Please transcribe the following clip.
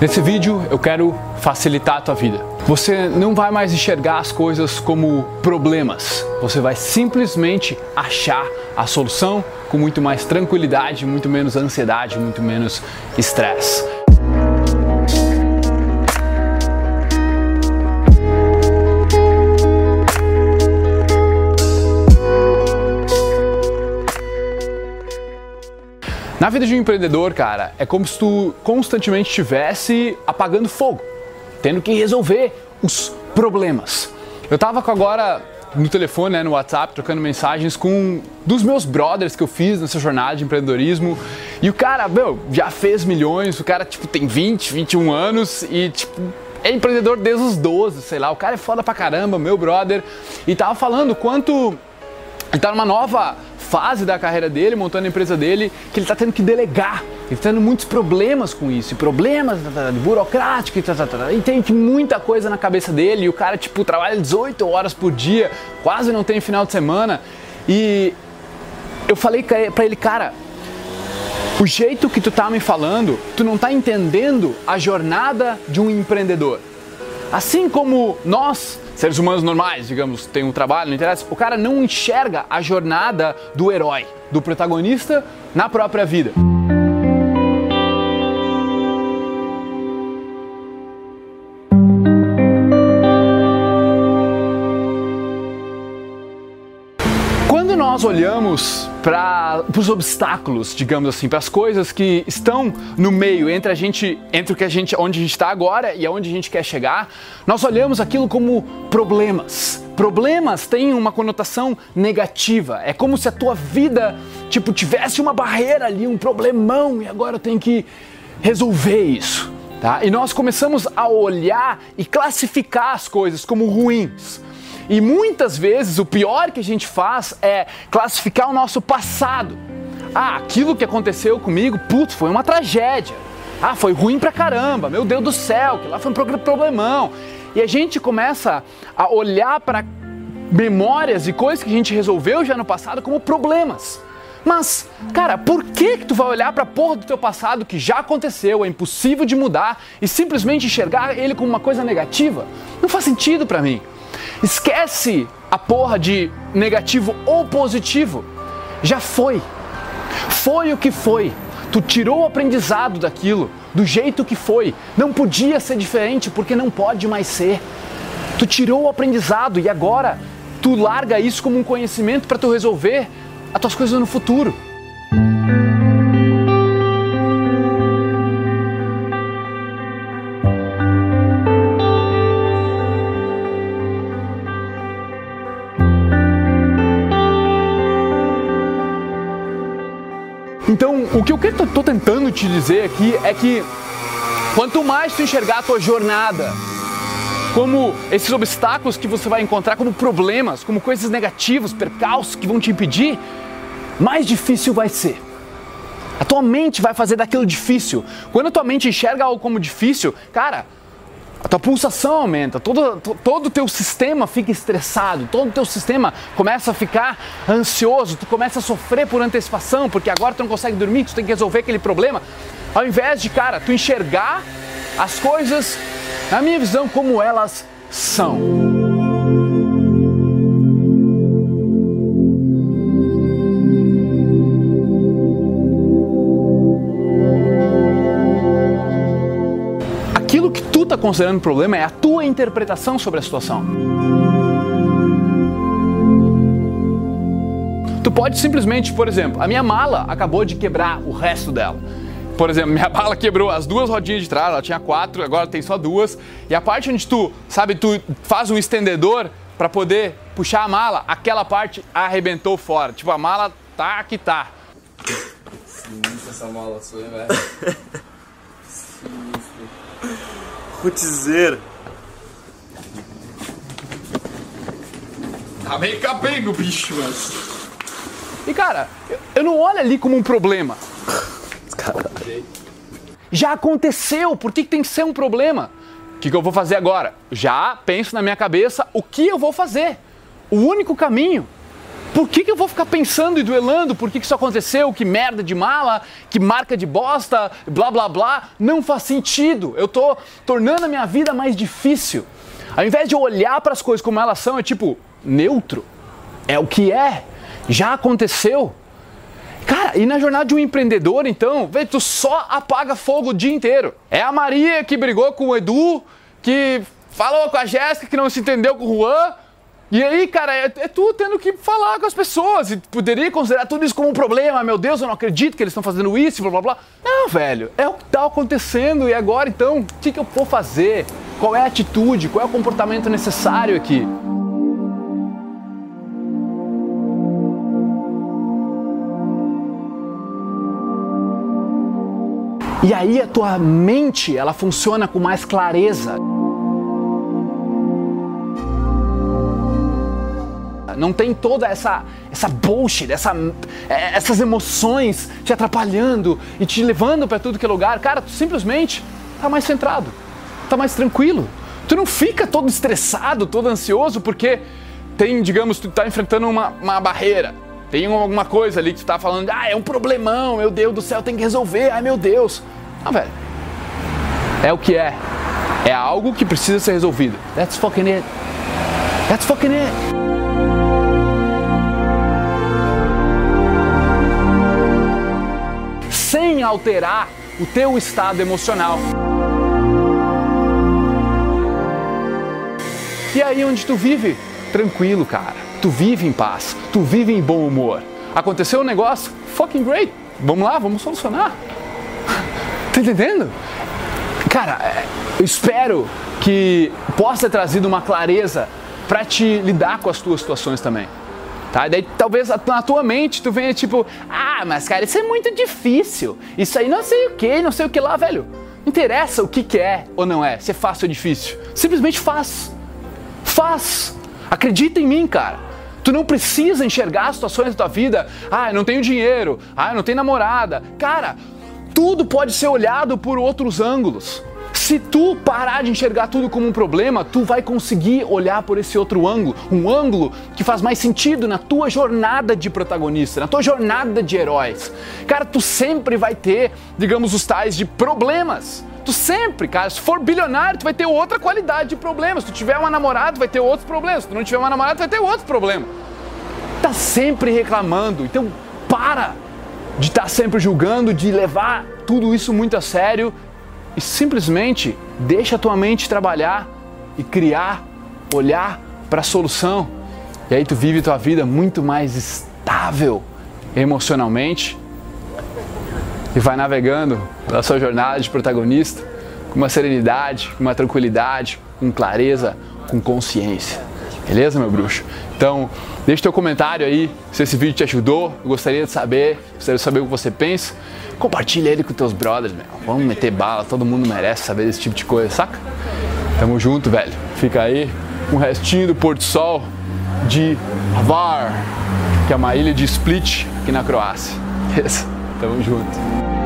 Nesse vídeo eu quero facilitar a tua vida. Você não vai mais enxergar as coisas como problemas. Você vai simplesmente achar a solução com muito mais tranquilidade, muito menos ansiedade, muito menos estresse. Na vida de um empreendedor, cara, é como se tu constantemente estivesse apagando fogo, tendo que resolver os problemas. Eu tava com agora no telefone, né, no WhatsApp, trocando mensagens com um dos meus brothers que eu fiz nessa jornada de empreendedorismo. E o cara, meu, já fez milhões, o cara, tipo, tem 20, 21 anos e, tipo, é empreendedor desde os 12, sei lá. O cara é foda pra caramba, meu brother. E tava falando quanto ele tá numa nova fase da carreira dele, montando a empresa dele, que ele está tendo que delegar. Ele está tendo muitos problemas com isso, problemas tá, tá, tá, burocráticos, e tem muita coisa na cabeça dele. E o cara, tipo, trabalha 18 horas por dia, quase não tem final de semana. E eu falei para ele, cara, o jeito que tu tá me falando, tu não tá entendendo a jornada de um empreendedor. Assim como nós seres humanos normais, digamos, tem um trabalho, não interessa, o cara não enxerga a jornada do herói, do protagonista na própria vida. nós olhamos para os obstáculos, digamos assim, para as coisas que estão no meio entre a gente, entre o que a gente, onde a gente está agora e aonde a gente quer chegar, nós olhamos aquilo como problemas. Problemas têm uma conotação negativa. É como se a tua vida, tipo, tivesse uma barreira ali, um problemão e agora eu tenho que resolver isso. Tá? E nós começamos a olhar e classificar as coisas como ruins. E muitas vezes o pior que a gente faz é classificar o nosso passado. Ah, aquilo que aconteceu comigo, putz, foi uma tragédia. Ah, foi ruim pra caramba, meu Deus do céu, que lá foi um problemão. E a gente começa a olhar para memórias e coisas que a gente resolveu já no passado como problemas. Mas, cara, por que, que tu vai olhar para porra do teu passado que já aconteceu, é impossível de mudar e simplesmente enxergar ele como uma coisa negativa? Não faz sentido para mim. Esquece a porra de negativo ou positivo. Já foi. Foi o que foi. Tu tirou o aprendizado daquilo, do jeito que foi. Não podia ser diferente porque não pode mais ser. Tu tirou o aprendizado e agora tu larga isso como um conhecimento para tu resolver as tuas coisas no futuro. O que eu estou tentando te dizer aqui é que quanto mais tu enxergar a tua jornada como esses obstáculos que você vai encontrar como problemas, como coisas negativas, percalços que vão te impedir, mais difícil vai ser. A tua mente vai fazer daquilo difícil. Quando a tua mente enxerga algo como difícil, cara, a tua pulsação aumenta, todo, todo o teu sistema fica estressado, todo o teu sistema começa a ficar ansioso, tu começa a sofrer por antecipação, porque agora tu não consegue dormir, tu tem que resolver aquele problema. Ao invés de, cara, tu enxergar as coisas, na minha visão, como elas são. Considerando problema é a tua interpretação sobre a situação. Tu pode simplesmente, por exemplo, a minha mala acabou de quebrar o resto dela. Por exemplo, minha mala quebrou as duas rodinhas de trás, ela tinha quatro, agora tem só duas. E a parte onde tu, sabe, tu faz um estendedor para poder puxar a mala, aquela parte arrebentou fora. Tipo, a mala tá que tá. Sinistra essa mala sua, velho. Vou dizer. Tá meio capengo, bicho, mas. E cara, eu não olho ali como um problema. Caralho. Já aconteceu, por que tem que ser um problema? O que, que eu vou fazer agora? Já penso na minha cabeça o que eu vou fazer. O único caminho. Por que, que eu vou ficar pensando e duelando? Por que, que isso aconteceu? Que merda de mala? Que marca de bosta? Blá blá blá. Não faz sentido. Eu tô tornando a minha vida mais difícil. Ao invés de olhar para as coisas como elas são, é tipo neutro. É o que é. Já aconteceu. Cara, e na jornada de um empreendedor, então, vê, tu só apaga fogo o dia inteiro. É a Maria que brigou com o Edu, que falou com a Jéssica, que não se entendeu com o Juan. E aí, cara, é, é, tu tendo que falar com as pessoas. E poderia considerar tudo isso como um problema. Meu Deus, eu não acredito que eles estão fazendo isso, blá blá blá. Não, velho, é o que está acontecendo. E agora, então, o que, que eu vou fazer? Qual é a atitude? Qual é o comportamento necessário aqui? E aí a tua mente, ela funciona com mais clareza. Não tem toda essa essa bullshit, essa, é, essas emoções te atrapalhando e te levando para tudo que é lugar. Cara, tu simplesmente tá mais centrado, tá mais tranquilo. Tu não fica todo estressado, todo ansioso porque tem, digamos, tu tá enfrentando uma, uma barreira tem alguma coisa ali que tu tá falando, ah, é um problemão, meu Deus do céu, tem que resolver, ai meu Deus. Ah, velho. É o que é. É algo que precisa ser resolvido. That's fucking it. That's fucking it. Alterar o teu estado emocional. E aí onde tu vive? Tranquilo, cara tu vive em paz, tu vive em bom humor. Aconteceu um negócio, fucking great, vamos lá, vamos solucionar. tá entendendo? Cara, é, eu espero que possa ter trazido uma clareza para te lidar com as tuas situações também. Tá? Daí talvez na tua mente tu venha tipo, ah, mas cara, isso é muito difícil. Isso aí não sei o que, não sei o que lá, velho. Não interessa o que, que é ou não é, se é fácil ou difícil. Simplesmente faz. Faz. Acredita em mim, cara. Tu não precisa enxergar as situações da tua vida. Ah, eu não tenho dinheiro. Ah, eu não tenho namorada. Cara, tudo pode ser olhado por outros ângulos. Se tu parar de enxergar tudo como um problema, tu vai conseguir olhar por esse outro ângulo, um ângulo que faz mais sentido na tua jornada de protagonista, na tua jornada de heróis. Cara, tu sempre vai ter, digamos, os tais de problemas. Tu sempre, cara, se for bilionário, tu vai ter outra qualidade de problemas. Se tu tiver uma namorada, vai ter outros problemas. Se tu não tiver uma namorada, tu vai ter outros problemas. Tá sempre reclamando. Então, para de estar tá sempre julgando, de levar tudo isso muito a sério e simplesmente deixa a tua mente trabalhar e criar, olhar para a solução. E aí tu vive tua vida muito mais estável emocionalmente e vai navegando na sua jornada de protagonista com uma serenidade, com uma tranquilidade, com clareza, com consciência. Beleza, meu bruxo? Então, deixe teu comentário aí se esse vídeo te ajudou. Eu gostaria de saber, gostaria de saber o que você pensa. Compartilha ele com teus brothers, meu. Vamos meter bala, todo mundo merece saber desse tipo de coisa, saca? Tamo junto, velho. Fica aí um restinho do Porto Sol de Hvar, que é uma ilha de Split aqui na Croácia. Beleza? Tamo junto.